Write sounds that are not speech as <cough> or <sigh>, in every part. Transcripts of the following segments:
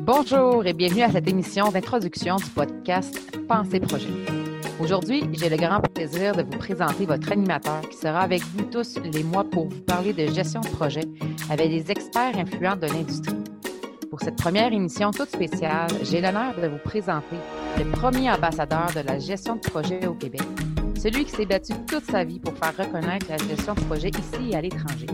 Bonjour et bienvenue à cette émission d'introduction du podcast Pensée Projet. Aujourd'hui, j'ai le grand plaisir de vous présenter votre animateur qui sera avec vous tous les mois pour vous parler de gestion de projet avec des experts influents de l'industrie. Pour cette première émission toute spéciale, j'ai l'honneur de vous présenter le premier ambassadeur de la gestion de projet au Québec, celui qui s'est battu toute sa vie pour faire reconnaître la gestion de projet ici et à l'étranger.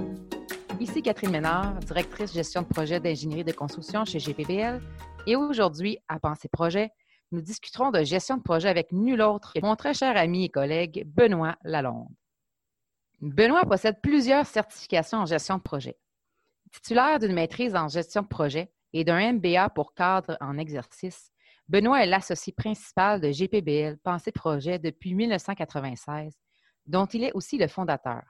Ici Catherine Ménard, directrice gestion de projet d'ingénierie de construction chez GPBL. Et aujourd'hui, à Penser Projet, nous discuterons de gestion de projet avec nul autre que mon très cher ami et collègue Benoît Lalonde. Benoît possède plusieurs certifications en gestion de projet. Titulaire d'une maîtrise en gestion de projet et d'un MBA pour cadre en exercice, Benoît est l'associé principal de GPBL Pensée Projet depuis 1996, dont il est aussi le fondateur.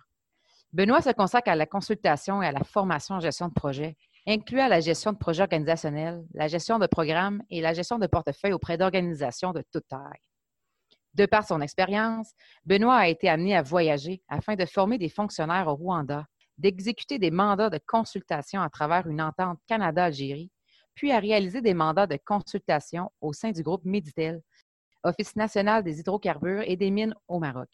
Benoît se consacre à la consultation et à la formation en gestion de projet, incluant la gestion de projets organisationnels, la gestion de programmes et la gestion de portefeuille auprès d'organisations de toute taille. De par son expérience, Benoît a été amené à voyager afin de former des fonctionnaires au Rwanda, d'exécuter des mandats de consultation à travers une entente Canada-Algérie, puis à réaliser des mandats de consultation au sein du groupe Meditel, Office national des hydrocarbures et des mines au Maroc.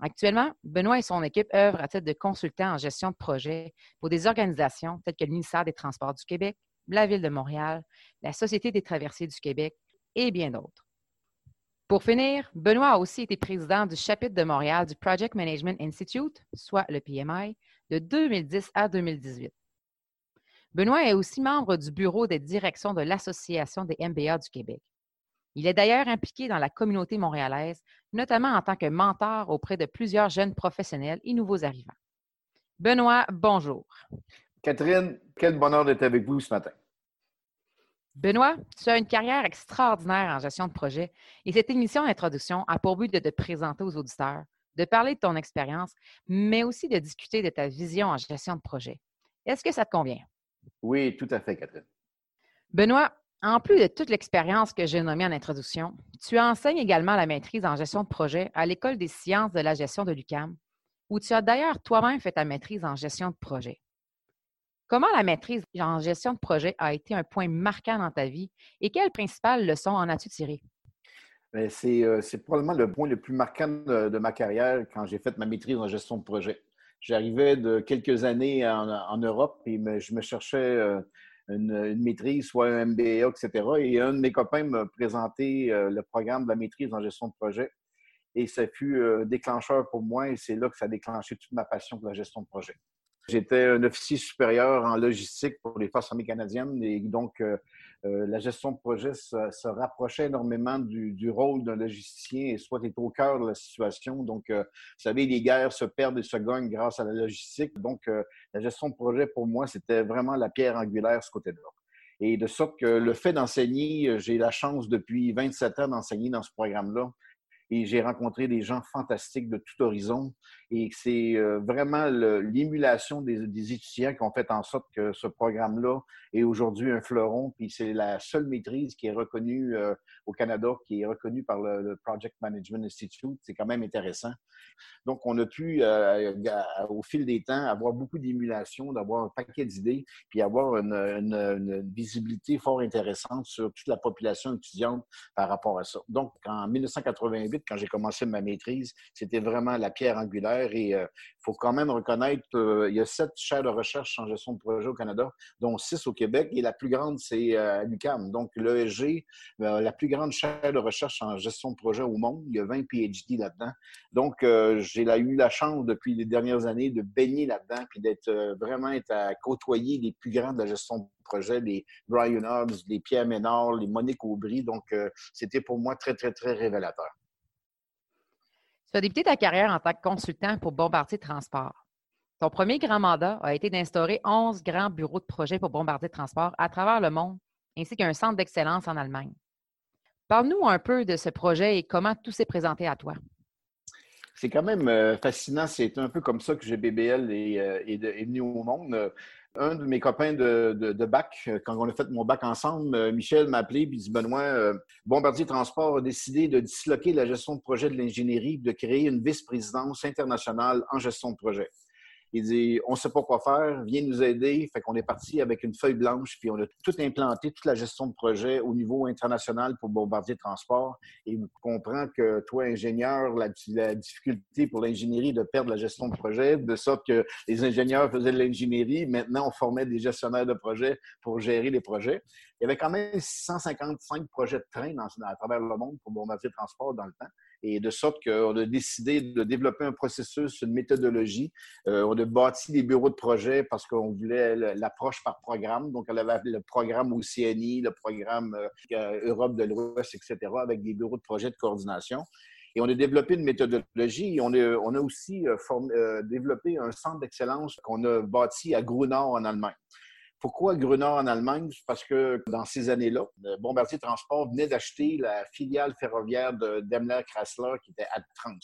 Actuellement, Benoît et son équipe œuvrent à titre de consultant en gestion de projet pour des organisations telles que le ministère des Transports du Québec, la Ville de Montréal, la Société des traversiers du Québec et bien d'autres. Pour finir, Benoît a aussi été président du chapitre de Montréal du Project Management Institute, soit le PMI, de 2010 à 2018. Benoît est aussi membre du bureau des directions de l'Association des MBA du Québec. Il est d'ailleurs impliqué dans la communauté montréalaise, notamment en tant que mentor auprès de plusieurs jeunes professionnels et nouveaux arrivants. Benoît, bonjour. Catherine, quel bonheur d'être avec vous ce matin. Benoît, tu as une carrière extraordinaire en gestion de projet et cette émission d'introduction a pour but de te présenter aux auditeurs, de parler de ton expérience, mais aussi de discuter de ta vision en gestion de projet. Est-ce que ça te convient? Oui, tout à fait, Catherine. Benoît, en plus de toute l'expérience que j'ai nommée en introduction, tu enseignes également la maîtrise en gestion de projet à l'École des sciences de la gestion de l'UCAM, où tu as d'ailleurs toi-même fait ta maîtrise en gestion de projet. Comment la maîtrise en gestion de projet a été un point marquant dans ta vie et quelles principales leçons en as-tu tirées? Ben, euh, c'est probablement le point le plus marquant de, ma carrière quand j'ai fait ma maîtrise en gestion de projet. J'arrivais de quelques années en, Europe et je me cherchais euh, une, maîtrise, soit un MBA, etc. Et un de mes copains m'a présenté euh, le programme de la maîtrise en gestion de projet. Et ça fut euh, déclencheur pour moi et c'est là que ça a déclenché toute ma passion pour la gestion de projet. J'étais un officier supérieur en logistique pour les Forces armées canadiennes et donc euh, la gestion de projet se, rapprochait énormément du, rôle d'un logisticien et soit est au cœur de la situation. Donc, euh, vous savez, les guerres se perdent et se gagnent grâce à la logistique. Donc, la gestion de projet, pour moi, c'était vraiment la pierre angulaire ce côté-là. Et de sorte que le fait d'enseigner, j'ai la chance depuis 27 ans d'enseigner dans ce programme-là et j'ai rencontré des gens fantastiques de tout horizon. Et c'est euh, vraiment l'émulation des, étudiants qui ont fait en sorte que ce programme-là est aujourd'hui un fleuron. Puis c'est la seule maîtrise qui est reconnue euh, au Canada, qui est reconnue par le, Project Management Institute. C'est quand même intéressant. Donc, on a pu, euh, au fil des temps, avoir beaucoup d'émulation, d'avoir un paquet d'idées, puis avoir une, une, visibilité fort intéressante sur toute la population étudiante par rapport à ça. Donc, en 1988, quand j'ai commencé ma maîtrise, c'était vraiment la pierre angulaire. Et il euh, faut quand même reconnaître qu'il y a sept chaires de recherche en gestion de projet au Canada, dont six au Québec. Et la plus grande, c'est euh, à l'UQAM. Donc, l'ESG, euh, la plus grande chaire de recherche en gestion de projet au monde. Il y a 20 PhD là-dedans. Donc, j'ai eu la chance depuis les dernières années de baigner là-dedans puis d'être vraiment à côtoyer les plus grands de la gestion de projet, les Brian Hobbs, les Pierre Ménard, les Monique Aubry. Donc, c'était pour moi très, très, très révélateur. Tu as débuté ta carrière en tant que consultant pour Bombardier Transport. Ton premier grand mandat a été d'instaurer 11 grands bureaux de projet pour Bombardier Transport à travers le monde, ainsi qu'un centre d'excellence en Allemagne. Parle-nous un peu de ce projet et comment tout s'est présenté à toi. C'est quand même euh, fascinant. C'est un peu comme ça que GBBL est, euh, est, venu au monde. Un de mes copains de, bac, quand on a fait mon bac ensemble, Michel m'a appelé et dit Benoît, Bombardier Transport a décidé de disloquer la gestion de projet de l'ingénierie, de créer une vice-présidence internationale en gestion de projet. Il dit On ne sait pas quoi faire, viens nous aider. Fait qu'on est parti avec une feuille blanche, puis on a tout implanté, toute la gestion de projet au niveau international pour Bombardier Transport. Et comprend que toi, ingénieur, la, difficulté pour l'ingénierie de perdre la gestion de projet, de sorte que les ingénieurs faisaient de l'ingénierie. Maintenant, on formait des gestionnaires de projet pour gérer les projets. Il y avait quand même 655 projets de train à travers le monde pour Bombardier Transport dans le temps. Et de sorte qu'on a décidé de développer un processus, une méthodologie. Euh, on a bâti des bureaux de projet parce qu'on voulait l'approche par programme. Donc, on avait le programme OCNI, le programme euh, Europe de l'Ouest, etc., avec des bureaux de projet de coordination. Et on a développé une méthodologie on a, aussi euh, développé un centre d'excellence qu'on a bâti à Grunau en Allemagne. Pourquoi Grunau en Allemagne? Parce que dans ces années-là, Bombardier Transport venait d'acheter la filiale ferroviaire de Daimler Chrysler qui était Adtrans.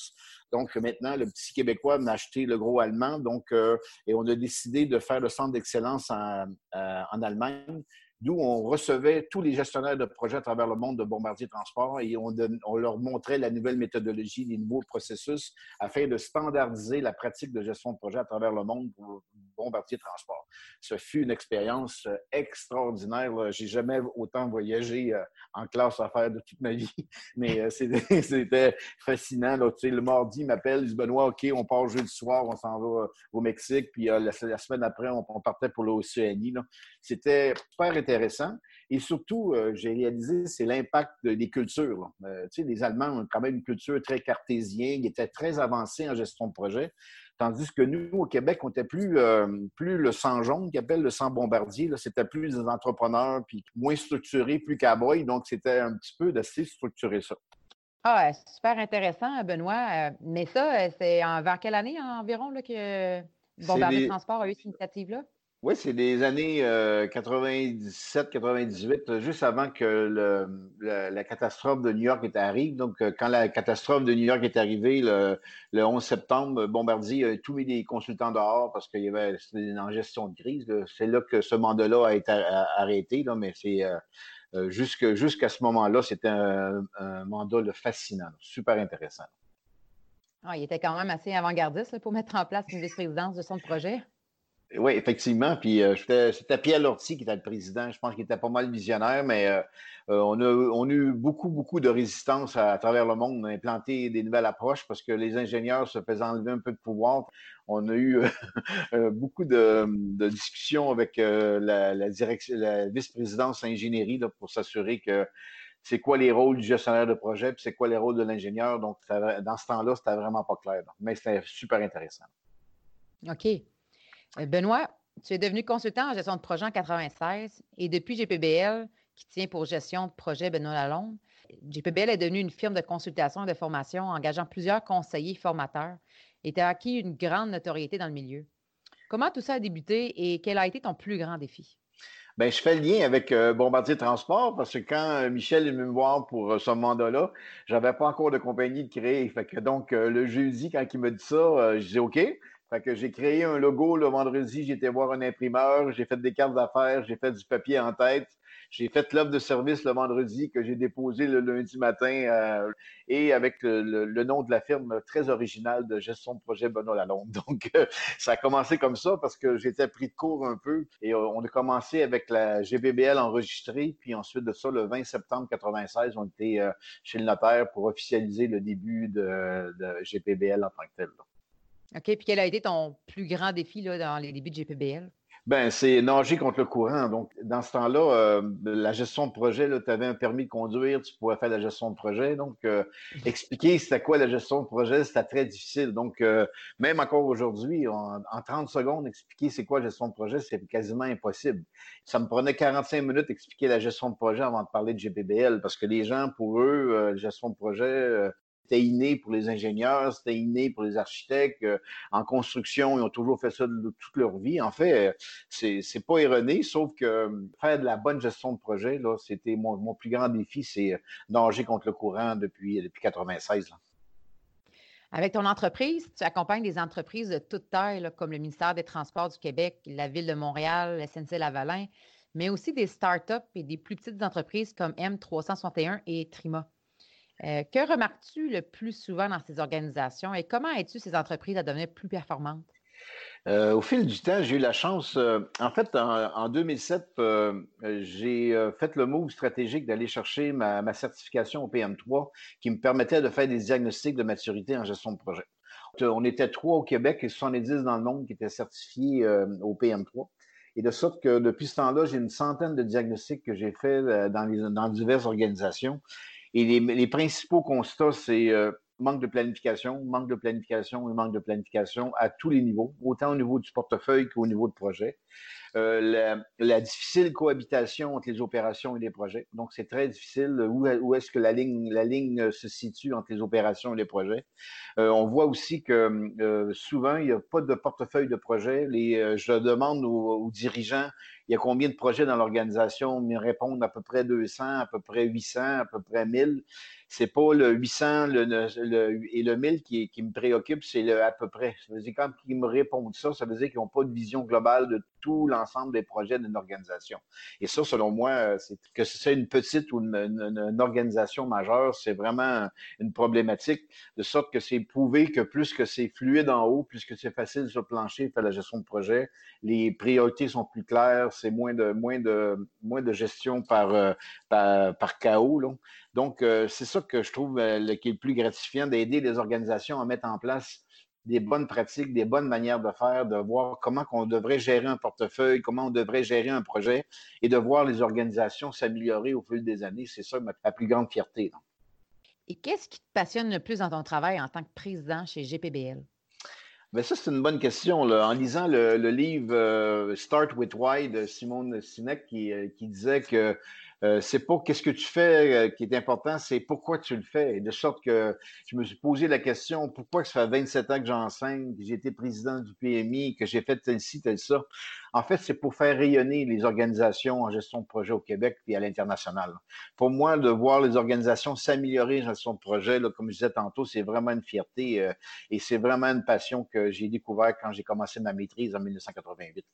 Donc maintenant, le petit Québécois a acheté le gros allemand. Donc, euh, et on a décidé de faire le centre d'excellence en, euh, en Allemagne d'où on recevait tous les gestionnaires de projets à travers le monde de Bombardier Transport et on, leur montrait la nouvelle méthodologie, les nouveaux processus afin de standardiser la pratique de gestion de projet à travers le monde Bombardier Transport. Ce fut une expérience euh, extraordinaire. J'ai jamais autant voyagé euh, en classe à faire de toute ma vie, <laughs> mais euh, <laughs> c'était fascinant. Le mardi, il m'appelle, il dit Benoît, OK, on part jeudi soir, on s'en va au Mexique, puis la, semaine après, on, partait pour l'Océanie. C'était super intéressant. Et surtout, euh, j'ai réalisé, c'est l'impact des cultures. Euh, tu sais, les Allemands ont quand même une culture très cartésienne, ils étaient très avancés en gestion de projet. Tandis que nous, au Québec, on était plus, euh, plus le sang jaune, qui appelle le sang bombardier. C'était plus des entrepreneurs, puis moins structurés, plus cowboy. Donc, c'était un petit peu d'assez structurer ça. Ah, super intéressant, Benoît. Mais ça, c'est vers quelle année environ là, que Bombardier Transport a eu cette initiative-là? Oui, c'est des années 97-98, euh, juste avant que la, catastrophe de New York est arrivée. Donc, euh, quand la catastrophe de New York est arrivée le, 11 septembre, Bombardier a tout mis des consultants dehors parce qu'il y avait une gestion de crise. C'est là que ce mandat-là a été arrêté, mais c'est euh, jusqu'à ce moment-là, c'était un, mandat fascinant, super intéressant. Ah, il était quand même assez avant-gardiste pour mettre en place une vice-présidence de son projet. Oui, effectivement. Puis euh, c'était Pierre Lortie qui était le président. Je pense qu'il était pas mal visionnaire, mais euh, euh, on, a, eu beaucoup, beaucoup de résistance à, travers le monde. On a implanté des nouvelles approches parce que les ingénieurs se faisaient enlever un peu de pouvoir. On a eu <laughs> beaucoup de, discussions avec la vice-présidence ingénierie pour s'assurer que c'est quoi les rôles du gestionnaire de projet, puis c'est quoi les rôles de l'ingénieur. Donc, dans ce temps-là, c'était vraiment pas clair. Mais c'était super intéressant. OK. Euh, Benoît, tu es devenu consultant en gestion de projet en 96 et depuis GPBL, qui tient pour gestion de projet Benoît Lalonde, GPBL est devenu une firme de consultation et de formation engageant plusieurs conseillers formateurs et tu as acquis une grande notoriété dans le milieu. Comment tout ça a débuté et quel a été ton plus grand défi? Bien, je fais le lien avec euh, Bombardier Transport parce que quand euh, Michel est venu me voir pour ce mandat-là, je n'avais pas encore de compagnie de créer. Donc, le jeudi, quand il me dit ça, je dis OK que j'ai créé un logo le vendredi, été voir un imprimeur, j'ai fait des cartes d'affaires, j'ai fait du papier en tête, j'ai fait l'offre de service le vendredi que j'ai déposé le lundi matin euh, et avec le, nom de la firme très original de gestion de projet Benoît Lalonde. <laughs> Donc, euh, ça a commencé comme ça parce que j'étais pris de court un peu et euh, on a commencé avec la GBBL enregistrée, puis ensuite de ça, le 20 septembre 96, on était chez le notaire pour officialiser le début de GPBL en tant que tel. OK? Puis quel a été ton plus grand défi là, dans les débuts de GPBL? Ben, c'est nager contre le courant. Donc, dans ce temps-là, euh, la gestion de projet, tu avais un permis de conduire, tu pouvais faire la gestion de projet. Donc, euh, <laughs> expliquer c'était quoi la gestion de projet, c'était très difficile. Donc, euh, même encore aujourd'hui, en, 30 secondes, expliquer c'est quoi la gestion de projet, c'est quasiment impossible. Ça me prenait 45 minutes d'expliquer la gestion de projet avant de parler de GPBL parce que les gens, pour eux, la gestion de projet, c'était inné pour les ingénieurs, c'était inné pour les architectes. Euh, en construction, ils ont toujours fait ça toute leur vie. En fait, c'est, c'est pas erroné, sauf que euh, faire de la bonne gestion de projet, là, c'était mon, plus grand défi, c'est nager contre le courant depuis, depuis 96. Avec ton entreprise, tu accompagnes des entreprises de toute taille, comme le ministère des Transports du Québec, la Ville de Montréal, SNC-Lavalin, mais aussi des startups et des plus petites entreprises comme M361 et Trima. Euh, que remarques-tu le plus souvent dans ces organisations et comment aides-tu ces entreprises à devenir plus performantes? Euh, au fil du temps, j'ai eu la chance. Euh, en fait, en, 2007, j'ai fait le move stratégique d'aller chercher ma, certification au PM3 qui me permettait de faire des diagnostics de maturité en gestion de projet. On était trois au Québec et 70 dans le monde qui étaient certifiés au PM3. Et de sorte que depuis ce temps-là, j'ai une centaine de diagnostics que j'ai faits dans, dans diverses organisations. Et les, principaux constats, c'est euh, manque de planification, manque de planification et manque de planification à tous les niveaux, autant au niveau du portefeuille qu'au niveau de projet. Euh, la, difficile cohabitation entre les opérations et les projets. Donc, c'est très difficile. Où, est-ce que la ligne, la ligne se situe entre les opérations et les projets? Euh, on voit aussi que souvent, il n'y a pas de portefeuille de projet. Les, je demande aux, dirigeants il y a combien de projets dans l'organisation? Ils me répondent à peu près 200, à peu près 800, à peu près 1000 c'est pas le 800 et le 1000 qui, me préoccupe, c'est le à peu près. Ça veut dire, quand ils me répondent ça, ça veut dire qu'ils n'ont pas de vision globale de tout l'ensemble des projets d'une organisation. Et ça, selon moi, c'est que c'est une petite ou une, organisation majeure, c'est vraiment une problématique, de sorte que c'est prouvé que plus que c'est fluide en haut, plus que c'est facile sur le plancher faire la gestion de projet, les priorités sont plus claires, c'est moins de moins de moins de gestion par, euh, par, chaos. Donc, euh, c'est ça que je trouve euh, qui est le plus gratifiant, d'aider les organisations à mettre en place des bonnes pratiques, des bonnes manières de faire, de voir comment on devrait gérer un portefeuille, comment on devrait gérer un projet et de voir les organisations s'améliorer au fil des années. C'est ça ma, plus grande fierté. Et qu'est-ce qui te passionne le plus dans ton travail en tant que président chez GPBL? Bien, ça, c'est une bonne question. En lisant le, livre euh, Start with Why de Simone Sinek qui disait que euh, c'est pas qu'est-ce que tu fais euh, qui est important, c'est pourquoi tu le fais? de sorte que je me suis posé la question pourquoi ça fait 27 ans que j'enseigne, que j'ai été président du PMI, que j'ai fait tel ci, tel ça? En fait, c'est pour faire rayonner les organisations en gestion de projet au Québec et à l'international. Pour moi, de voir les organisations s'améliorer en gestion de projet, comme je disais tantôt, c'est vraiment une fierté euh, et c'est vraiment une passion que j'ai découvert quand j'ai commencé ma maîtrise en 1988.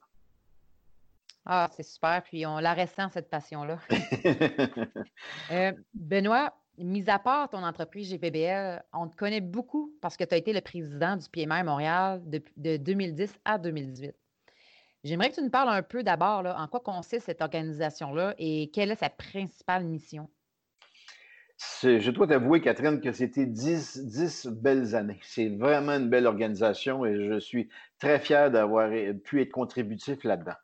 Ah, c'est super. Puis on la ressent, cette passion-là. <laughs> Euh, Benoît, mis à part ton entreprise GPBL, on te connaît beaucoup parce que tu as été le président du PMR Montréal de, de 2010 à 2018. J'aimerais que tu nous parles un peu d'abord en quoi consiste cette organisation-là et quelle est sa principale mission? Je dois t'avouer, Catherine, que c'était 10, 10 belles années. C'est vraiment une belle organisation et je suis très fier d'avoir pu être contributif là-dedans.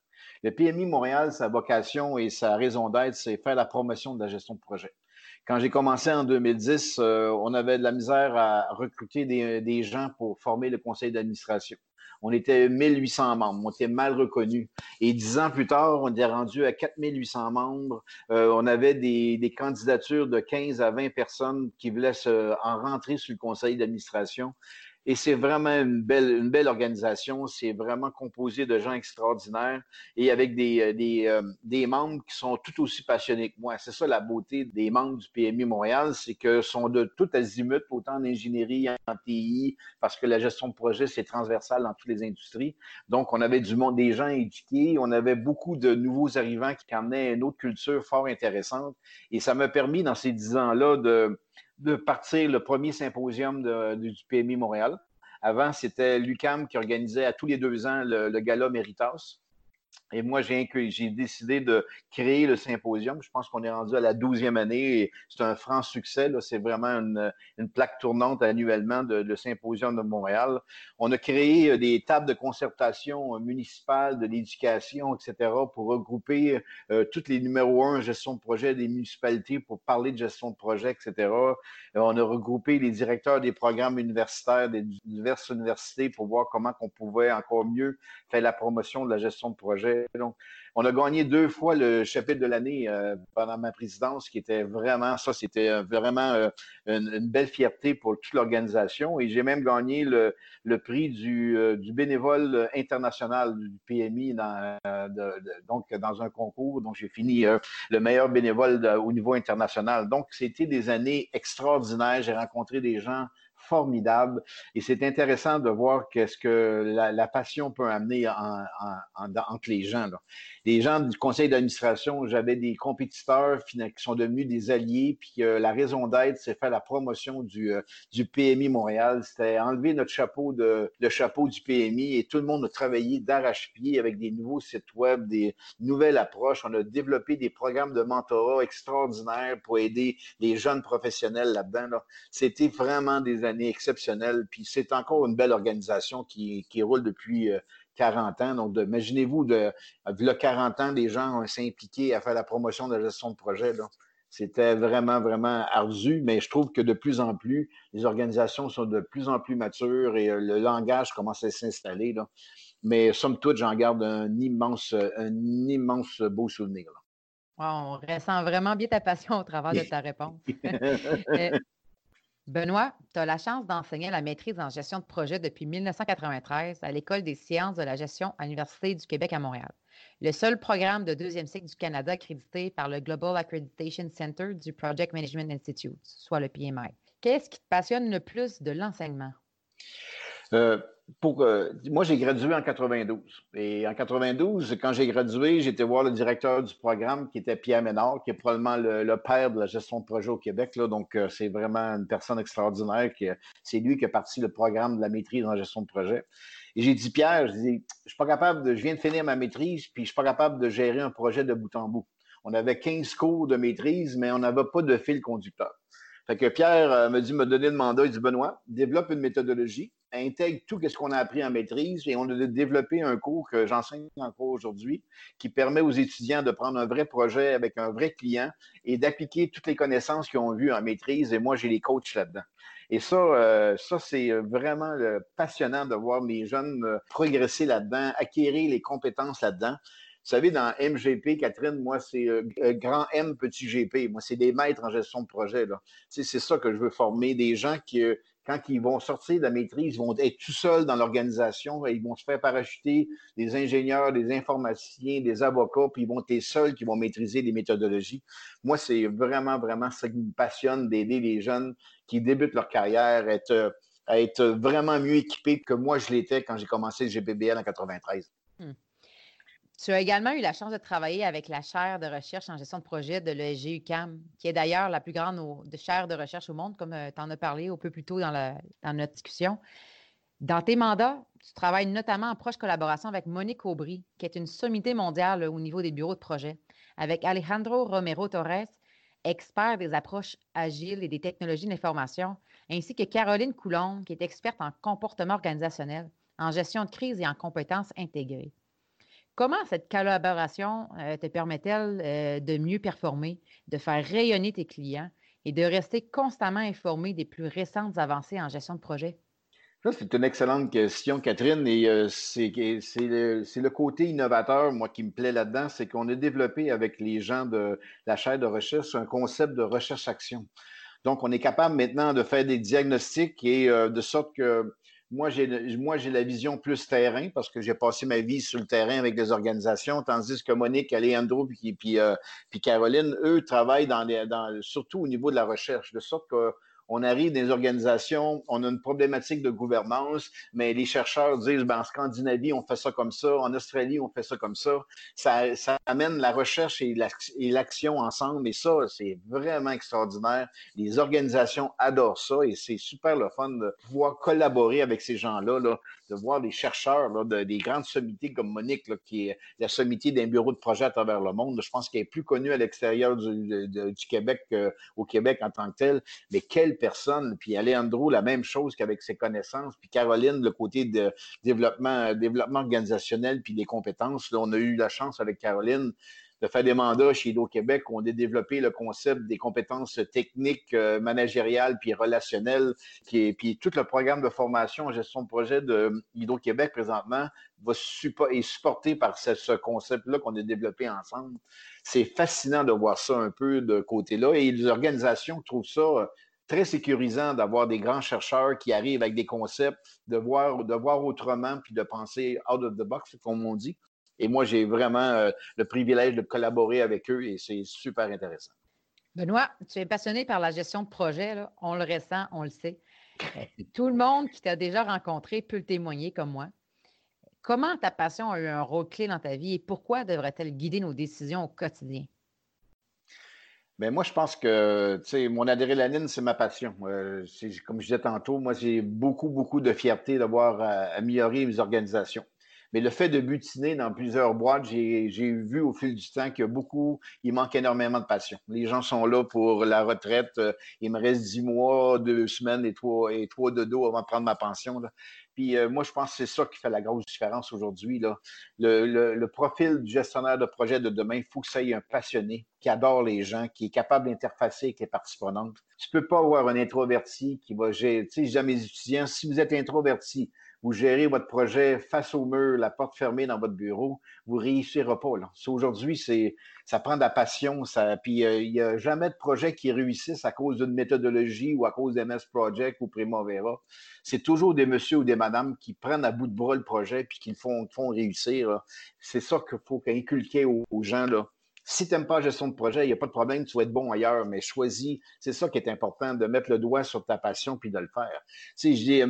Le PMI Montréal, sa vocation et sa raison d'être, c'est faire la promotion de la gestion de projet. Quand j'ai commencé en 2010, euh, on avait de la misère à recruter des, gens pour former le conseil d'administration. On était 1800 membres, on était mal reconnus. Et dix ans plus tard, on est rendu à 4800 membres. Euh, on avait des, des, candidatures de 15 à 20 personnes qui voulaient se, en rentrer sur le conseil d'administration. Et c'est vraiment une belle, une belle organisation. C'est vraiment composé de gens extraordinaires et avec des, euh, des, euh, des, membres qui sont tout aussi passionnés que moi. C'est ça la beauté des membres du PMI Montréal, c'est que sont de tout azimut, autant en ingénierie, en TI, parce que la gestion de projet, c'est transversal dans toutes les industries. Donc, on avait du monde, des gens éduqués, on avait beaucoup de nouveaux arrivants qui amenaient une autre culture fort intéressante. Et ça m'a permis, dans ces dix ans-là, de de partir le premier symposium du PMI Montréal. Avant, c'était l'UCAM qui organisait à tous les deux ans le, le Gala Meritas. Et moi, j'ai décidé de créer le symposium. Je pense qu'on est rendu à la douzième année et c'est un franc succès. C'est vraiment une, plaque tournante annuellement de, le symposium de Montréal. On a créé euh, des tables de concertation euh, municipales, de l'éducation, etc., pour regrouper euh, toutes les numéros un gestion de projet des municipalités pour parler de gestion de projet, etc. on a regroupé les directeurs des programmes universitaires des diverses universités pour voir comment on pouvait encore mieux faire la promotion de la gestion de projet donc, on a gagné deux fois le chapitre de l'année euh, pendant ma présidence, qui était vraiment, ça, c'était euh, vraiment euh, une, belle fierté pour toute l'organisation. Et j'ai même gagné le, prix du, bénévole international du PMI dans, donc, dans un concours. Donc, j'ai fini le meilleur bénévole au niveau international. Donc, c'était des années extraordinaires. J'ai rencontré des gens formidable. Et c'est intéressant de voir qu'est-ce que la, passion peut amener entre les gens. Les gens du conseil d'administration, j'avais des compétiteurs qui sont devenus des alliés, puis la raison d'être, c'est faire la promotion du, euh, PMI Montréal. C'était enlever notre chapeau de le chapeau du PMI et tout le monde a travaillé d'arrache-pied avec des nouveaux sites web, des nouvelles approches. On a développé des programmes de mentorat extraordinaires pour aider les jeunes professionnels là-dedans. Là. C'était vraiment des années exceptionnelles. Puis c'est encore une belle organisation qui, qui roule depuis 40 euh, ans. Donc, imaginez-vous, de, de 40 ans, des gens ont s'impliqué à faire la promotion de la gestion de projet. C'était vraiment, vraiment ardu, mais je trouve que de plus en plus, les organisations sont de plus en plus matures et euh, le langage commence à s'installer. Mais somme toute, j'en garde un immense, un immense beau souvenir. on ressent vraiment bien ta passion au travers de ta réponse. <laughs> Benoît, tu as la chance d'enseigner la maîtrise en gestion de projet depuis 1993 à l'École des sciences de la gestion à l'Université du Québec à Montréal, le seul programme de deuxième cycle du Canada accrédité par le Global Accreditation Center du Project Management Institute, soit le PMI. Qu'est-ce qui te passionne le plus de l'enseignement? Euh, euh, moi, j'ai gradué en 92. Et en 92, quand j'ai gradué, j'étais voir le directeur du programme qui était Pierre Ménard, qui est probablement le, père de la gestion de projet au Québec. Donc, euh, c'est vraiment une personne extraordinaire. c'est lui qui a parti le programme de la maîtrise en gestion de projet. Et j'ai dit, Pierre, je dis, suis pas capable viens de finir ma maîtrise, puis je suis pas capable de gérer un projet de bout en bout. On avait 15 cours de maîtrise, mais on n'avait pas de fil conducteur. Fait que Pierre euh, me dit, me donner le mandat, il dit, Benoît, développe une méthodologie, intègre tout ce qu'on a appris en maîtrise et on a développé un cours que j'enseigne encore aujourd'hui qui permet aux étudiants de prendre un vrai projet avec un vrai client et d'appliquer toutes les connaissances qu'ils ont vues en maîtrise et moi, j'ai les coachs là-dedans. Et ça, euh, ça c'est vraiment euh, passionnant de voir mes jeunes progresser là-dedans, acquérir les compétences là-dedans. Vous savez, dans MGP, Catherine, moi, c'est euh, euh, grand M, petit GP. Moi, c'est des maîtres en gestion de projet. C'est ça que je veux former, des gens qui, euh, quand ils vont sortir de la maîtrise, ils vont être tout seuls dans l'organisation, ils vont se faire parachuter des ingénieurs, des informaticiens, des avocats, puis ils vont être seuls qui vont maîtriser les méthodologies. Moi, c'est vraiment, vraiment ça qui me passionne d'aider les jeunes qui débutent leur carrière à être, vraiment mieux équipés que moi, je l'étais quand j'ai commencé le GPBL en 93. Tu as également eu la chance de travailler avec la chaire de recherche en gestion de projet de l'EGUCAM, qui est d'ailleurs la plus grande chaire de recherche au monde, comme euh, tu en as parlé un peu plus tôt dans, notre discussion. Dans tes mandats, tu travailles notamment en proche collaboration avec Monique Aubry, qui est une sommité mondiale au niveau des bureaux de projet, avec Alejandro Romero Torres, expert des approches agiles et des technologies d'information, ainsi que Caroline Coulombe, qui est experte en comportement organisationnel, en gestion de crise et en compétences intégrées. Comment cette collaboration euh, te permet-elle euh, de mieux performer, de faire rayonner tes clients et de rester constamment informé des plus récentes avancées en gestion de projet? C'est une excellente question, Catherine. Et euh, c'est le, côté innovateur, moi, qui me plaît là-dedans, c'est qu'on a développé avec les gens de la chaire de recherche un concept de recherche-action. Donc, on est capable maintenant de faire des diagnostics et de sorte que moi, j'ai la vision plus terrain parce que j'ai passé ma vie sur le terrain avec des organisations, tandis que Monique, Alejandro euh, puis Caroline, eux, travaillent dans, les, dans surtout au niveau de la recherche, de sorte que on arrive dans des organisations, on a une problématique de gouvernance, mais les chercheurs disent, ben, en Scandinavie, on fait ça comme ça, en Australie, on fait ça comme ça. Ça, ça amène la recherche et l'action ensemble, et ça, c'est vraiment extraordinaire. Les organisations adorent ça, et c'est super le fun de pouvoir collaborer avec ces gens-là, là, de voir des chercheurs là, de, des grandes sommités comme Monique, qui est la sommité d'un bureau de projet à travers le monde. Je pense qu'elle est plus connue à l'extérieur du, Québec qu'au Québec en tant que tel. Mais quelle personne! Puis Alejandro, la même chose qu'avec ses connaissances. Puis Caroline, le côté de développement, développement organisationnel puis des compétences. Là, on a eu la chance avec Caroline de faire des mandats chez Hydro-Québec on a développé le concept des compétences techniques, euh, managériales puis relationnelles. Puis tout le programme de formation en gestion de projet de Hydro-Québec présentement va est supporté par ce, concept-là qu'on a développé ensemble. C'est fascinant de voir ça un peu de côté-là et les organisations trouvent ça euh, très sécurisant d'avoir des grands chercheurs qui arrivent avec des concepts, de voir, de voir autrement, puis de penser out of the box, comme on dit. Et moi, j'ai vraiment euh, le privilège de collaborer avec eux et c'est super intéressant. Benoît, tu es passionné par la gestion de projet. On le ressent, on le sait. Tout le monde qui t'a déjà rencontré peut le témoigner comme moi. Comment ta passion a eu un rôle clé dans ta vie et pourquoi devrait-elle guider nos décisions au quotidien? Bien, moi, je pense que mon adrénaline, c'est ma passion. Euh, comme je disais tantôt, moi, j'ai beaucoup, beaucoup de fierté d'avoir euh, amélioré mes organisations. Mais le fait de butiner dans plusieurs boîtes, j'ai vu au fil du temps qu'il y a beaucoup, il manque énormément de passion. Les gens sont là pour la retraite. Euh, il me reste dix mois, deux semaines et trois, et trois de dos avant de prendre ma pension. Puis euh, moi, je pense que c'est ça qui fait la grosse différence aujourd'hui. Le, le, profil du gestionnaire de projet de demain, il faut que ça ait un passionné qui adore les gens, qui est capable d'interfacer avec les parties. Tu ne peux pas avoir un introverti qui va gérer. Tu sais, mes étudiants, si vous êtes introverti, vous gérez votre projet face au mur, la porte fermée dans votre bureau, vous réussirez pas. Aujourd'hui, c'est, ça prend de la passion. Ça, puis euh, il n'y a jamais de projet qui réussisse à cause d'une méthodologie ou à cause d'MS Project ou Primavera. C'est toujours des messieurs ou des madames qui prennent à bout de bras le projet puis qui le font, réussir. C'est ça qu'il faut inculquer aux, gens. Si tu n'aimes pas la gestion de projet, il n'y a pas de problème, tu vas être bon ailleurs, mais choisis. C'est ça qui est important, de mettre le doigt sur ta passion puis de le faire. Tu sais, je dis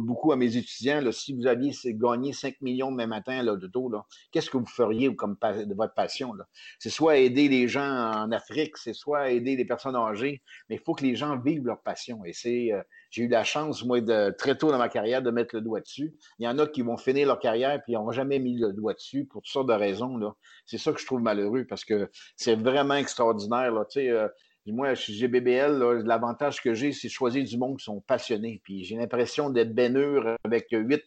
beaucoup à mes étudiants, si vous aviez gagné 5 millions demain matin là, de taux, qu'est-ce que vous feriez comme de votre passion? C'est soit aider les gens en Afrique, c'est soit aider les personnes âgées, mais il faut que les gens vivent leur passion. Et c'est euh, j'ai eu la chance, moi, de, très tôt dans ma carrière, de mettre le doigt dessus. Il y en a qui vont finir leur carrière puis ils n'ont jamais mis le doigt dessus pour toutes sortes de raisons. C'est ça que je trouve malheureux parce que c'est vraiment extraordinaire. Là. Tu sais, euh, moi, chez GBBL, l'avantage que j'ai, c'est choisir du monde qui sont passionnés. Puis j'ai l'impression d'être bénure avec 8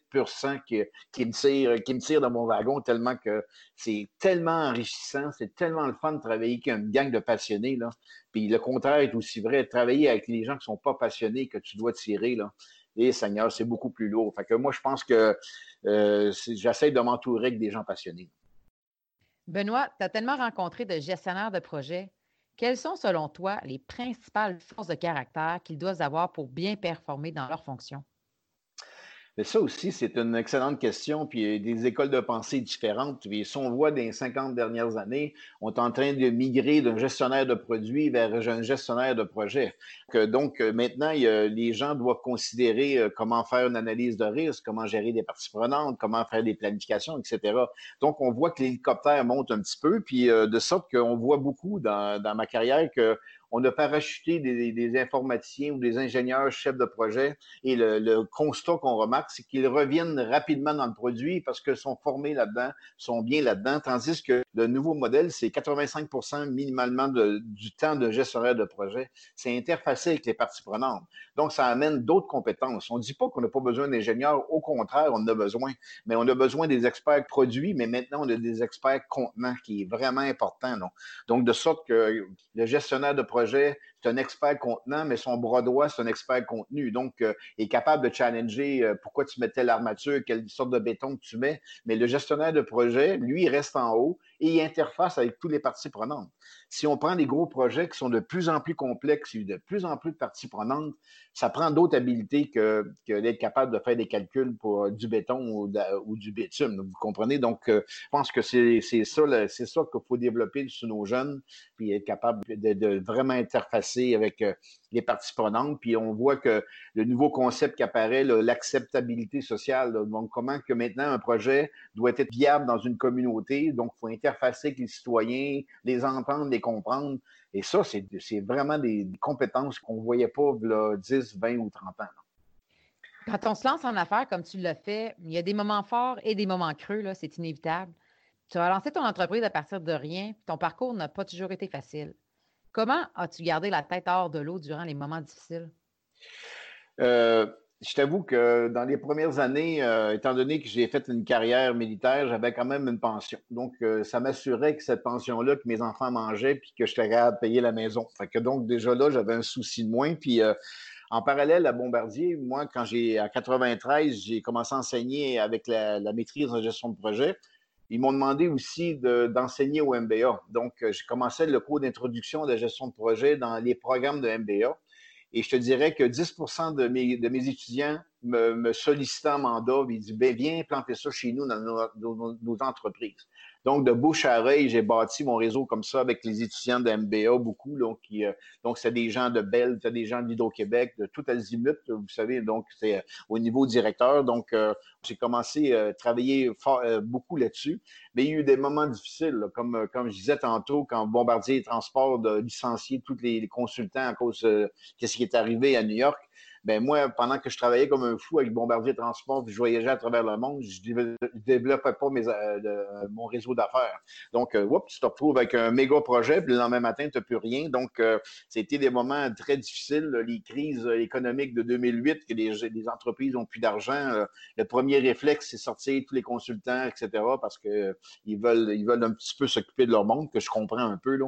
qui, qui, me tire, qui me dans mon wagon tellement que c'est tellement enrichissant, c'est tellement le fun de travailler avec une gang de passionnés. Là. Puis le contraire est aussi vrai, travailler avec les gens qui ne sont pas passionnés que tu dois tirer. Là. Et Seigneur, c'est beaucoup plus lourd. Fait que moi, je pense que euh, j'essaie de m'entourer avec des gens passionnés. Benoît, tu as tellement rencontré de gestionnaires de projets quelles sont, selon toi, les principales forces de caractère qu'ils doivent avoir pour bien performer dans leur fonction? Mais ça aussi, c'est une excellente question. Puis il y a des écoles de pensée différentes. Puis si on voit les 50 dernières années, on est en train de migrer d'un gestionnaire de produits vers un gestionnaire de projet. Donc euh, maintenant, les gens doivent considérer euh, comment faire une analyse de risque, comment gérer des parties prenantes, comment faire des planifications, etc. Donc on voit que l'hélicoptère monte un petit peu. Puis euh, de sorte qu'on voit beaucoup dans ma carrière que on a parachuté des, des, informaticiens ou des ingénieurs chefs de projet et le, constat qu'on remarque, c'est qu'ils reviennent rapidement dans le produit parce qu'ils sont formés là-dedans, sont bien là-dedans, tandis que le nouveau modèle, c'est 85% minimalement du temps de gestionnaire de projet. C'est interfacé avec les parties prenantes. Donc, ça amène d'autres compétences. On ne dit pas qu'on n'a pas besoin d'ingénieurs, au contraire, on en a besoin, mais on a besoin des experts produits, mais maintenant, on a des experts contenants, qui est vraiment important. Donc, donc de sorte que le gestionnaire de projet projet, c'est un expert contenant, mais son bras droit, c'est un expert contenu. Donc, euh, il est capable de challenger euh, pourquoi tu mets telle armature, quelle sorte de béton que tu mets. Mais le gestionnaire de projet, lui, reste en haut et il interface avec toutes les parties prenantes. Si on prend des gros projets qui sont de plus en plus complexes et de plus en plus de parties prenantes, ça prend d'autres habiletés que, d'être capable de faire des calculs pour du béton ou, du bitume. Vous comprenez? Donc, euh, je pense que c'est ça, c'est ça qu'il faut développer sur nos jeunes, puis être capable de, vraiment interfacer avec euh, les parties prenantes. Puis on voit que le nouveau concept qui apparaît, l'acceptabilité sociale, donc comment que maintenant un projet doit être viable dans une communauté. Donc, il faut interfacer avec les citoyens, les entendre, les comprendre. Et ça, c'est vraiment des, compétences qu'on ne voyait pas là, 10, 20 ou 30 ans. Quand on se lance en affaires comme tu l'as fait, il y a des moments forts et des moments creux, c'est inévitable. Tu as lancé ton entreprise à partir de rien, ton parcours n'a pas toujours été facile. Comment as-tu gardé la tête hors de l'eau durant les moments difficiles? Euh, je t'avoue que dans les premières années, euh, étant donné que j'ai fait une carrière militaire, j'avais quand même une pension. Donc, euh, ça m'assurait que cette pension-là, que mes enfants mangeaient, puis que je capable de payer la maison. Fait que donc, déjà là, j'avais un souci de moins. Puis, en parallèle à Bombardier, moi, quand j'ai, à 93, j'ai commencé à enseigner avec la, la maîtrise en gestion de projet. Ils m'ont demandé aussi d'enseigner au MBA. Donc, euh, j'ai commencé le cours d'introduction de gestion de projet dans les programmes de MBA. Et je te dirais que 10 de mes, de mes étudiants me, me sollicitant mandat, il dit, ben, viens planter ça chez nous dans nos entreprises. Donc, de bouche à oreille, j'ai bâti mon réseau comme ça avec les étudiants de MBA, beaucoup. Donc, qui, euh, donc c'est des gens de Bell, c'est des gens de québec de tout azimut, vous savez. Donc, c'est euh, au niveau directeur. Donc, euh, j'ai commencé à travailler beaucoup là-dessus. Mais il y a eu des moments difficiles, comme, comme je disais tantôt, quand Bombardier Transport a licencié tous les, les consultants à cause de ce qui est arrivé à New York ben moi, pendant que je travaillais comme un fou avec Bombardier Transport, je voyageais à travers le monde, je ne développais pas mes, euh, mon réseau d'affaires. Donc, euh, tu te retrouves avec un méga projet, puis le lendemain matin, tu n'as plus rien. Donc, euh, c'était des moments très difficiles, les crises économiques de 2008, que les, entreprises n'ont plus d'argent. le premier réflexe, c'est sortir tous les consultants, etc., parce qu'ils veulent, ils veulent un petit peu s'occuper de leur monde, que je comprends un peu. Tu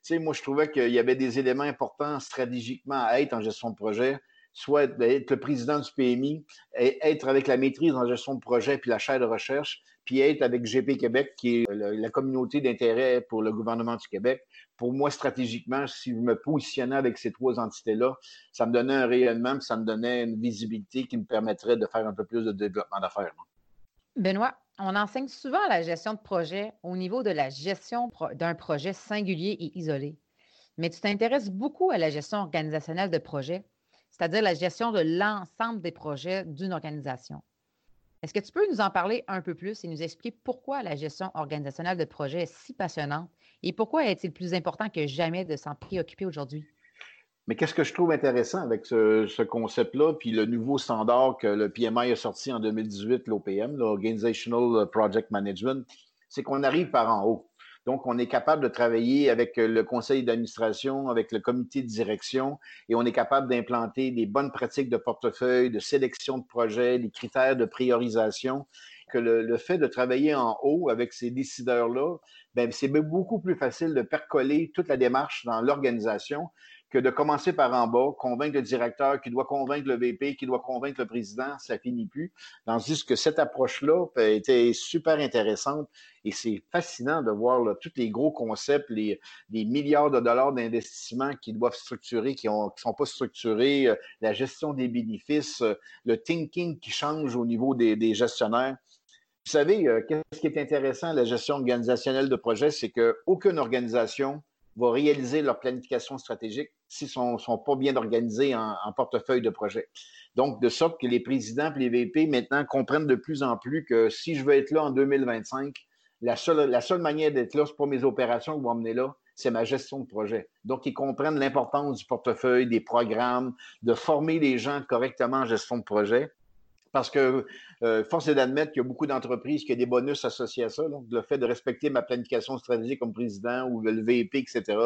sais, moi, je trouvais qu'il y avait des éléments importants stratégiquement à être en gestion de projet soit être le président du PMI, être avec la maîtrise en gestion de projet puis la chaire de recherche, puis être avec GP Québec, qui est la communauté d'intérêt pour le gouvernement du Québec. Pour moi, stratégiquement, si je me positionnais avec ces trois entités-là, ça me donnait un rayonnement, ça me donnait une visibilité qui me permettrait de faire un peu plus de développement d'affaires. Benoît, on enseigne souvent la gestion de projet au niveau de la gestion d'un projet singulier et isolé. Mais tu t'intéresses beaucoup à la gestion organisationnelle de projet c'est-à-dire la gestion de l'ensemble des projets d'une organisation. Est-ce que tu peux nous en parler un peu plus et nous expliquer pourquoi la gestion organisationnelle de projet est si passionnante et pourquoi est-il plus important que jamais de s'en préoccuper aujourd'hui? Mais qu'est-ce que je trouve intéressant avec ce, concept-là, puis le nouveau standard que le PMI a sorti en 2018, l'OPM, l'Organizational Project Management, c'est qu'on arrive par en haut. Donc, on est capable de travailler avec le conseil d'administration, avec le comité de direction, et on est capable d'implanter des bonnes pratiques de portefeuille, de sélection de projets, des critères de priorisation. Que le, fait de travailler en haut avec ces décideurs-là, ben, c'est beaucoup plus facile de percoler toute la démarche dans l'organisation que de commencer par en bas, convaincre le directeur, qui doit convaincre le VP, qui doit convaincre le président, ça finit plus. Tandis que cette approche-là était super intéressante et c'est fascinant de voir tous les gros concepts, les, milliards de dollars d'investissement qui doivent structurer, qui ne sont pas structurés, euh, la gestion des bénéfices, euh, le thinking qui change au niveau des, des gestionnaires. Vous savez, euh, qu'est-ce qui est intéressant à la gestion organisationnelle de projet, c'est qu'aucune organisation va réaliser leur planification stratégique s'ils ne sont, pas bien organisés en, portefeuille de projet. Donc, de sorte que les présidents et les VP maintenant comprennent de plus en plus que si je veux être là en 2025, la seule, la seule manière d'être là, ce n'est pas mes opérations qui vont m'emmener là, c'est ma gestion de projet. Donc, ils comprennent l'importance du portefeuille, des programmes, de former les gens correctement en gestion de projet. Parce que euh, force est d'admettre qu'il y a beaucoup d'entreprises qui ont des bonus associés à ça. Donc, le fait de respecter ma planification stratégique comme président ou le VP, etc.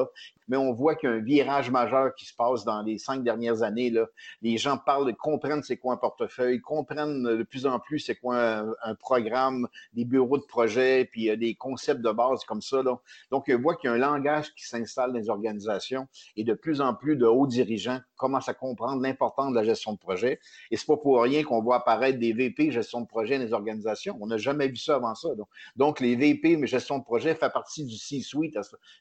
Mais on voit qu'il y a un virage majeur qui se passe dans les cinq dernières années. Là. Les gens parlent, comprennent c'est quoi un portefeuille, comprennent de plus en plus c'est quoi un, programme, des bureaux de projet, puis a des concepts de base comme ça. Là. Donc, on voit qu'il y a un langage qui s'installe dans les organisations et de plus en plus de hauts dirigeants commencent à comprendre l'importance de la gestion de projet. Et c'est pas pour rien qu'on voit apparaître des VP gestion de projet dans les organisations. On n'a jamais vu ça avant ça. Donc, les VP, mais gestion de projet, fait partie du C-suite.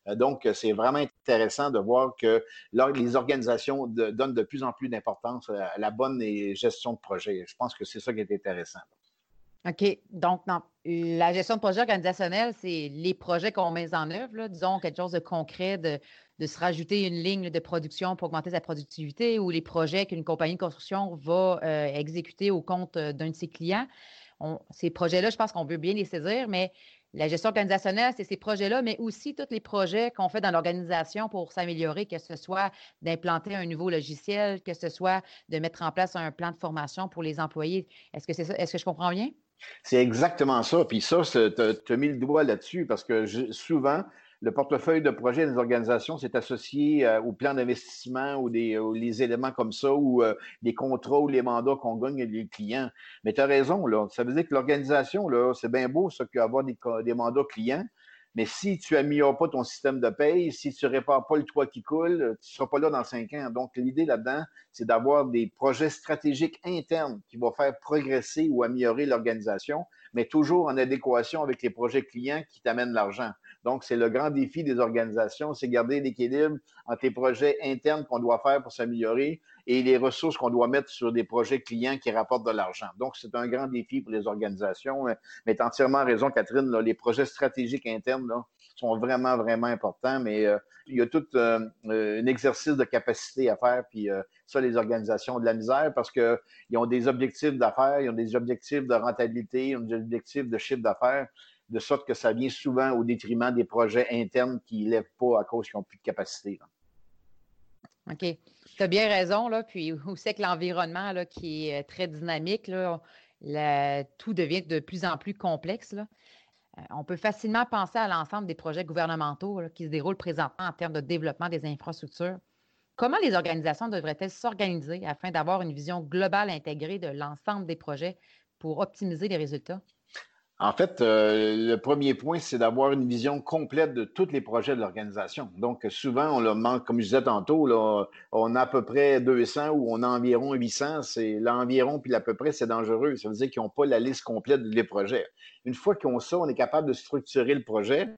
Euh, donc, c'est vraiment intéressant de voir que les organisations donnent de plus en plus d'importance à la bonne gestion de projet. Je pense que c'est ça qui est intéressant. OK. Donc, la gestion de projet organisationnel, c'est les projets qu'on met en œuvre, disons quelque chose de concret, de, se rajouter une ligne de production pour augmenter sa productivité ou les projets qu'une compagnie de construction va euh, exécuter au compte euh, d'un de ses clients. ces projets-là, je pense qu'on veut bien les saisir, mais la gestion organisationnelle, c'est ces projets-là, mais aussi tous les projets qu'on fait dans l'organisation pour s'améliorer, que ce soit d'implanter un nouveau logiciel, que ce soit de mettre en place un plan de formation pour les employés. Est-ce que c'est ça? Est-ce que je comprends bien? C'est exactement ça. Puis ça, tu as mis le doigt là-dessus parce que souvent, le portefeuille de projet des organisations, c'est associé euh, au plan d'investissement ou les éléments comme ça, ou euh, les contrats ou les mandats qu'on gagne les clients. Mais tu as raison. Ça veut dire que l'organisation, c'est bien beau, ça, qu'avoir des, des mandats clients, mais si tu n'améliores pas ton système de paye, si tu répares pas le toit qui coule, tu ne seras pas là dans cinq ans. Donc, l'idée là-dedans, c'est d'avoir des projets stratégiques internes qui vont faire progresser ou améliorer l'organisation, mais toujours en adéquation avec les projets clients qui t'amènent l'argent. Donc, c'est le grand défi des organisations, c'est garder l'équilibre entre les projets internes qu'on doit faire pour s'améliorer et les ressources qu'on doit mettre sur des projets clients qui rapportent de l'argent. Donc, c'est un grand défi pour les organisations. Mais tu as entièrement raison, Catherine, les projets stratégiques internes sont vraiment, vraiment importants, mais euh, il y a tout euh, un exercice de capacité à faire, puis euh, ça, les organisations ont de la misère parce qu'ils ont des objectifs d'affaires, ils ont des objectifs de rentabilité, ils ont des objectifs de chiffre d'affaires, de sorte que ça vient souvent au détriment des projets internes qui ne lèvent pas à cause qu'ils n'ont plus de capacité. OK. Tu as bien raison, là. Puis où c'est que l'environnement qui est très dynamique, là, tout devient de plus en plus complexe. Là. Euh, on peut facilement penser à l'ensemble des projets gouvernementaux qui se déroulent présentement en termes de développement des infrastructures. Comment les organisations devraient-elles s'organiser afin d'avoir une vision globale intégrée de l'ensemble des projets pour optimiser les résultats? En fait, euh, le premier point, c'est d'avoir une vision complète de tous les projets de l'organisation. Donc, souvent, on le manque, comme je disais tantôt, là, on a à peu près 200 ou on a environ 800. C'est l'environ puis l'à peu près, c'est dangereux. Ça veut dire qu'ils n'ont pas la liste complète des projets. Une fois qu'ils ont ça, on est capable de structurer le projet.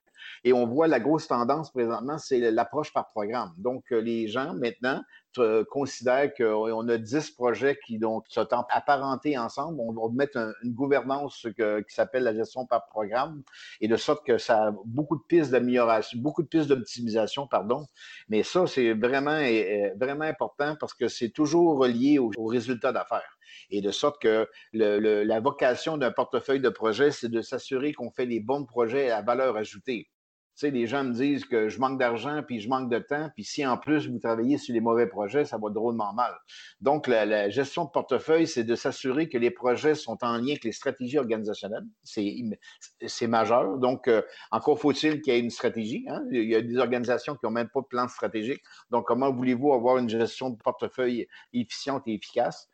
Et on voit la grosse tendance présentement, c'est l'approche par programme. Donc, euh, les gens, maintenant, euh, considèrent qu'on a 10 projets qui donc, sont apparentés ensemble. On va mettre une gouvernance qui s'appelle la gestion par programme, et de sorte que ça a beaucoup de pistes d'amélioration, beaucoup de pistes d'optimisation, pardon. Mais ça, c'est vraiment, vraiment important parce que c'est toujours relié aux au résultats d'affaires. Et de sorte que la vocation d'un portefeuille de projets, c'est de s'assurer qu'on fait les bons projets à valeur ajoutée. Sais, les gens me disent que je manque d'argent, puis je manque de temps, puis si en plus vous travaillez sur les mauvais projets, ça va drôlement mal. Donc, la, gestion de portefeuille, c'est de s'assurer que les projets sont en lien avec les stratégies organisationnelles. C'est majeur. Donc, euh, encore faut-il qu'il y ait une stratégie. Hein. Il y a des organisations qui n'ont même pas de plan stratégique. Donc, comment voulez-vous avoir une gestion de portefeuille efficiente et efficace?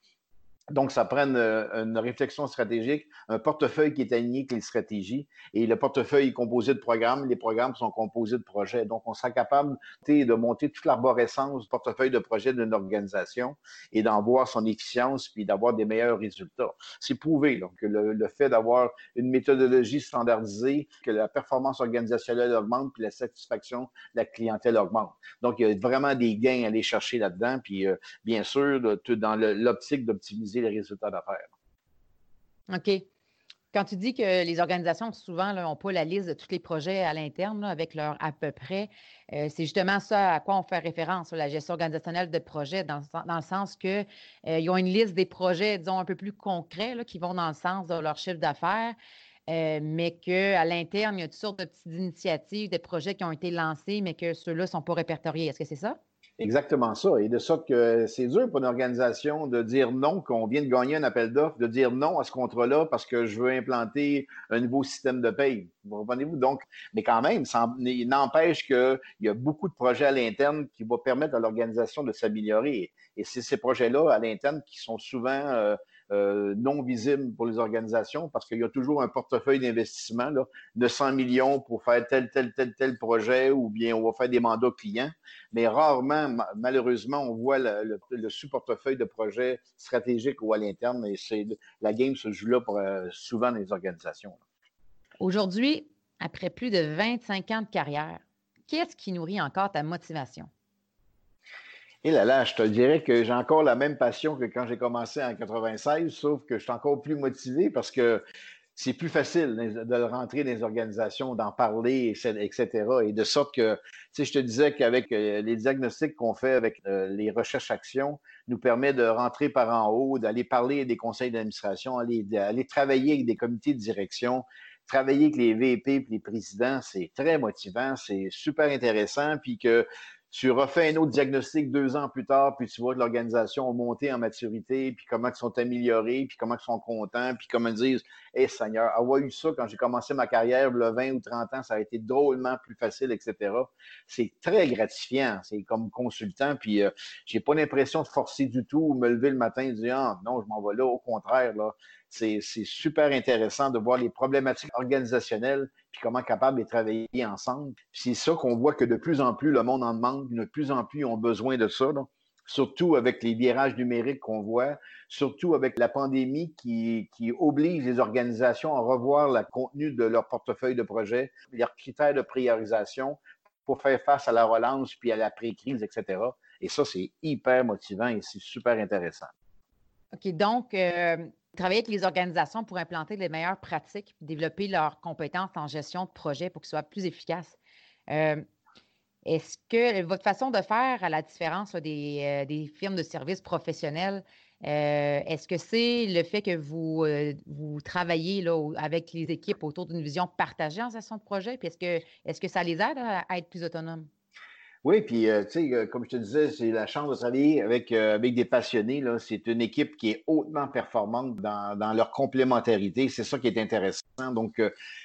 Donc, ça prend une, réflexion stratégique, un portefeuille qui est aligné avec les stratégies. Et le portefeuille est composé de programmes, les programmes sont composés de projets. Donc, on sera capable de monter toute l'arborescence du portefeuille de projet d'une organisation et d'en voir son efficience puis d'avoir des meilleurs résultats. C'est prouvé donc, que le, fait d'avoir une méthodologie standardisée, que la performance organisationnelle augmente puis la satisfaction de la clientèle augmente. Donc, il y a vraiment des gains à aller chercher là-dedans. Puis, euh, bien sûr, dans l'optique d'optimiser les résultats d'affaires. OK. Quand tu dis que les organisations, souvent, n'ont pas la liste de tous les projets à l'interne avec leur à peu près, euh, c'est justement ça à quoi on fait référence, la gestion organisationnelle de projets, dans, le sens qu'ils euh, ont une liste des projets, disons, un peu plus concrets qui vont dans le sens de leur chiffre d'affaires. Euh, mais qu'à l'interne, il y a toutes sortes de petites initiatives, des projets qui ont été lancés, mais que ceux-là ne sont pas répertoriés. Est-ce que c'est ça? Exactement ça. Et de sorte que c'est dur pour une organisation de dire non, qu'on vient de gagner un appel d'offres, de dire non à ce contrat-là parce que je veux implanter un nouveau système de paye. Vous comprenez-vous? Donc, mais quand même, ça n'empêche qu'il y a beaucoup de projets à l'interne qui vont permettre à l'organisation de s'améliorer. Et c'est ces projets-là à l'interne qui sont souvent euh, euh, non visible pour les organisations parce qu'il y a toujours un portefeuille d'investissement de 100 millions pour faire tel, tel, tel, tel projet ou bien on va faire des mandats clients. Mais rarement, malheureusement, on voit le, sous-portefeuille de projets stratégiques ou à l'interne et c'est la game se joue là pour euh, souvent les organisations. Aujourd'hui, après plus de 25 ans de carrière, qu'est-ce qui nourrit encore ta motivation? Et là, là, je te dirais que j'ai encore la même passion que quand j'ai commencé en 96, sauf que je suis encore plus motivé parce que c'est plus facile de rentrer dans les organisations, d'en parler, etc. Et de sorte que, tu sais, je te disais qu'avec euh, les diagnostics qu'on fait avec euh, les recherches-actions, nous permet de rentrer par en haut, d'aller parler des conseils d'administration, aller, aller travailler avec des comités de direction, travailler avec les VP et les présidents, c'est très motivant, c'est super intéressant, puis que tu refais un autre diagnostic deux ans plus tard, puis tu vois que l'organisation a monté en maturité, puis comment ils sont améliorés, puis comment ils sont contents, puis comment ils disent Hé Seigneur, avoir eu ça quand j'ai commencé ma carrière, le 20 ou 30 ans, ça a été drôlement plus facile, etc. C'est très gratifiant. C'est comme consultant, puis euh, j'ai pas l'impression de forcer du tout ou me lever le matin et dire Ah non, je m'en vais là. Au contraire, là, c'est super intéressant de voir les problématiques organisationnelles puis comment capable de travailler ensemble. C'est ça qu'on voit que de plus en plus le monde en demande, de plus en plus ils ont besoin de ça. surtout avec les virages numériques qu'on voit, surtout avec la pandémie qui, oblige les organisations à revoir le contenu de leur portefeuille de projet, leurs critères de priorisation pour faire face à la relance puis à la pré-crise, etc. Et ça, c'est hyper motivant et c'est super intéressant. OK, donc, euh, travailler avec les organisations pour implanter les meilleures pratiques, développer leurs compétences en gestion de projet pour qu'ils soient plus efficaces. Euh, est-ce que votre façon de faire, à la différence des, des firmes de services professionnels, euh, est-ce que c'est le fait que vous, euh, vous travaillez là, avec les équipes autour d'une vision partagée en gestion de projet? Puis est-ce que, est que ça les aide à, être plus autonomes? Oui, puis euh, tu sais, comme je te disais, c'est la chance de travailler avec, avec des passionnés. C'est une équipe qui est hautement performante dans, dans leur complémentarité. C'est ça qui est intéressant. Donc,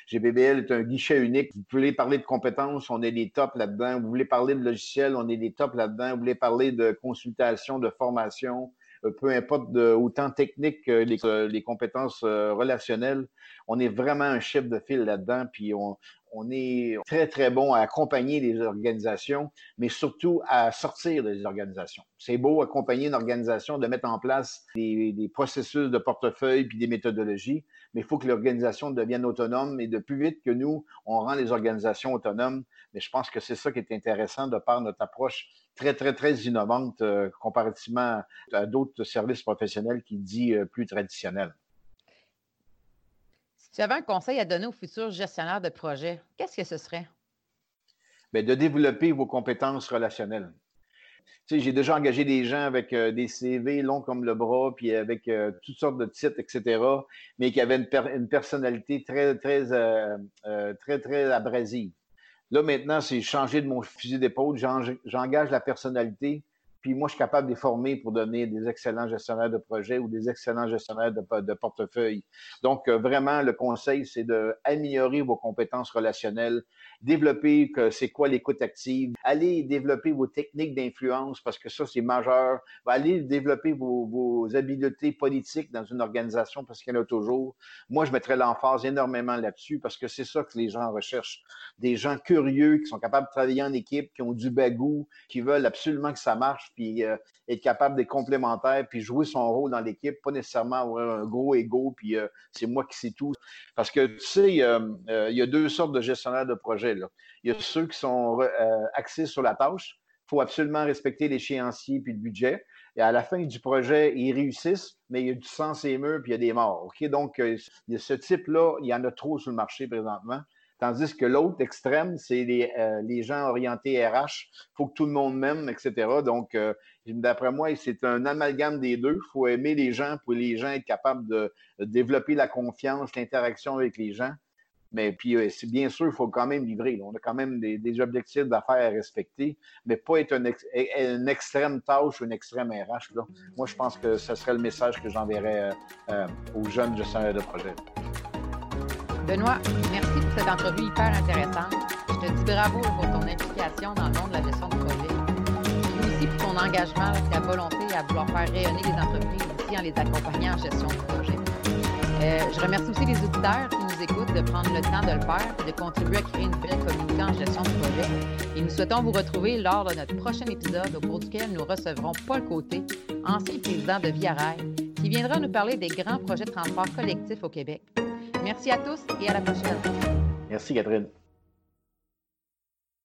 GBBL est un guichet unique. Vous voulez parler de compétences, on est des tops là-dedans. Vous voulez parler de logiciels, on est des tops là-dedans. Vous voulez parler de consultation, de formation, euh, peu importe autant technique que les, euh, les compétences euh, relationnelles. On est vraiment un chef de file là-dedans, puis on, on est très, très bon à accompagner les organisations, mais surtout à sortir des organisations. C'est beau accompagner une organisation de mettre en place des, processus de portefeuille puis des méthodologies, mais il faut que l'organisation devienne autonome et de plus vite que nous, on rend les organisations autonomes. Mais je pense que c'est ça qui est intéressant de par notre approche très, très, très innovante euh, comparativement à d'autres services professionnels qui dit euh, plus traditionnels. Tu avais un conseil à donner aux futurs gestionnaires de projet, qu'est-ce que ce serait? Bien, de développer vos compétences relationnelles. Tu sais, j'ai déjà engagé des gens avec euh, des CV longs comme le bras, puis avec euh, toutes sortes de titres, etc., mais qui avaient une, personnalité très, très, euh, très, très abrasive. Là, maintenant, c'est changer de mon fusil d'épaule. J'engage la personnalité, puis moi, je suis capable de les former pour donner des excellents gestionnaires de projet ou des excellents gestionnaires de, portefeuille. Donc, euh, vraiment, le conseil, c'est d'améliorer vos compétences relationnelles, développer que c'est quoi l'écoute active, aller développer vos techniques d'influence parce que ça, c'est majeur. Allez développer vos, vos, habiletés politiques dans une organisation parce qu'il y en a toujours. Moi, je mettrais l'emphase énormément là-dessus parce que c'est ça que les gens recherchent. Des gens curieux qui sont capables de travailler en équipe, qui ont du bagou, qui veulent absolument que ça marche puis euh, être capable d'être complémentaire, puis jouer son rôle dans l'équipe, pas nécessairement avoir un gros ego, puis euh, c'est moi qui sais tout. Parce que tu sais, euh, il y a deux sortes de gestionnaires de projet. Il y a ceux qui sont axés sur la tâche. Il faut absolument respecter l'échéancier puis le budget. Et à la fin du projet, ils réussissent, mais il y a du sang et murs, puis il y a des morts. OK? Donc, ce type-là, il y en a trop sur le marché présentement. Tandis que l'autre extrême, c'est les, euh, gens orientés RH. Il faut que tout le monde m'aime, etc. Donc, euh, d'après moi, c'est un amalgame des deux. Il faut aimer les gens pour les gens être capables de, développer la confiance, l'interaction avec les gens. Mais puis, euh, bien sûr, il faut quand même livrer. On a quand même des, objectifs d'affaires à respecter, mais pas être une, extrême tâche ou une extrême RH. Moi, je pense que ce serait le message que j'enverrais aux jeunes gestionnaires de projet. Benoît, merci pour cette entrevue hyper intéressante. Je te dis bravo pour ton implication dans le monde de la gestion de projet. Et aussi pour ton engagement et ta volonté à vouloir faire rayonner les entreprises aussi en les accompagnant en gestion de projet. Euh, je remercie aussi les auditeurs qui nous écoutent de prendre le temps de le faire et de contribuer à créer une belle communauté en gestion de projet. Et nous souhaitons vous retrouver lors de notre prochain épisode au cours duquel nous recevrons Paul Côté, ancien président de Via Rail, qui viendra nous parler des grands projets de transport collectif au Québec. Merci à tous et à la prochaine. Merci Catherine.